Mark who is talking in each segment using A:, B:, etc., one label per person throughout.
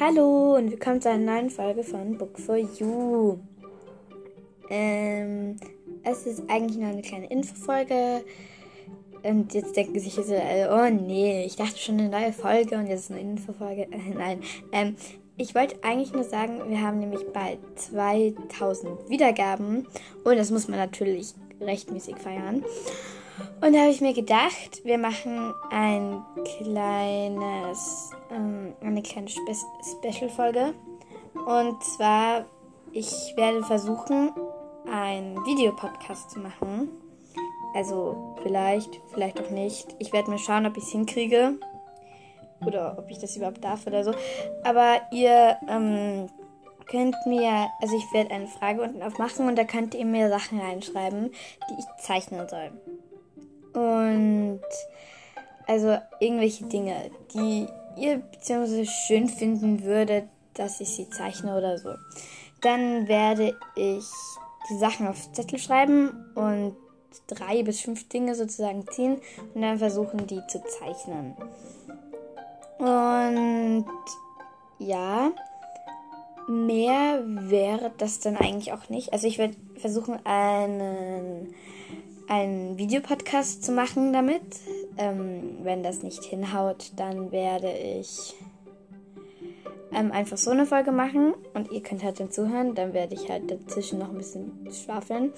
A: Hallo und willkommen zu einer neuen Folge von Book for You. Ähm, es ist eigentlich nur eine kleine Infofolge. Und jetzt denken sich so, oh nee, ich dachte schon eine neue Folge und jetzt ist eine Infofolge. Äh, nein, ähm, ich wollte eigentlich nur sagen, wir haben nämlich bald 2000 Wiedergaben und das muss man natürlich rechtmäßig feiern. Und da habe ich mir gedacht, wir machen ein kleines, ähm, eine kleine Spe Special-Folge. Und zwar, ich werde versuchen, einen Videopodcast zu machen. Also vielleicht, vielleicht auch nicht. Ich werde mal schauen, ob ich es hinkriege. Oder ob ich das überhaupt darf oder so. Aber ihr ähm, könnt mir, also ich werde eine Frage unten aufmachen und da könnt ihr mir Sachen reinschreiben, die ich zeichnen soll. Und also irgendwelche Dinge, die ihr beziehungsweise schön finden würdet, dass ich sie zeichne oder so. Dann werde ich die Sachen auf Zettel schreiben und drei bis fünf Dinge sozusagen ziehen und dann versuchen, die zu zeichnen. Und ja, mehr wäre das dann eigentlich auch nicht. Also ich werde versuchen, einen einen Videopodcast zu machen damit. Ähm, wenn das nicht hinhaut, dann werde ich ähm, einfach so eine Folge machen und ihr könnt halt dann zuhören. Dann werde ich halt dazwischen noch ein bisschen schwafeln.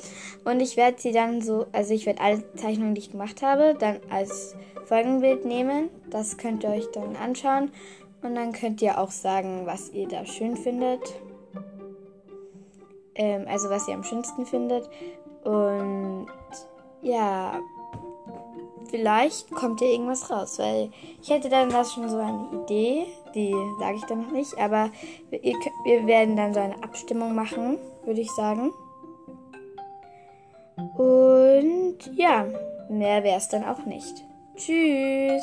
A: Und ich werde sie dann so, also ich werde alle Zeichnungen, die ich gemacht habe, dann als Folgenbild nehmen. Das könnt ihr euch dann anschauen. Und dann könnt ihr auch sagen, was ihr da schön findet. Ähm, also was ihr am schönsten findet. Und ja, vielleicht kommt hier irgendwas raus, weil ich hätte dann das schon so eine Idee, die sage ich dann noch nicht, aber wir, wir werden dann so eine Abstimmung machen, würde ich sagen. Und ja, mehr wäre es dann auch nicht. Tschüss.